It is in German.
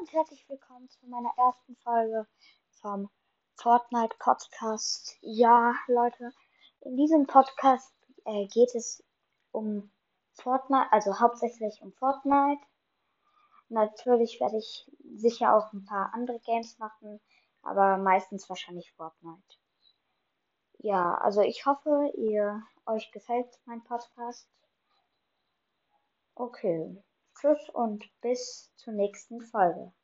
und herzlich willkommen zu meiner ersten Folge vom Fortnite Podcast. Ja, Leute, in diesem Podcast äh, geht es um Fortnite, also hauptsächlich um Fortnite. Natürlich werde ich sicher auch ein paar andere Games machen, aber meistens wahrscheinlich Fortnite. Ja, also ich hoffe, ihr euch gefällt mein Podcast. Okay. Tschüss und bis zur nächsten Folge.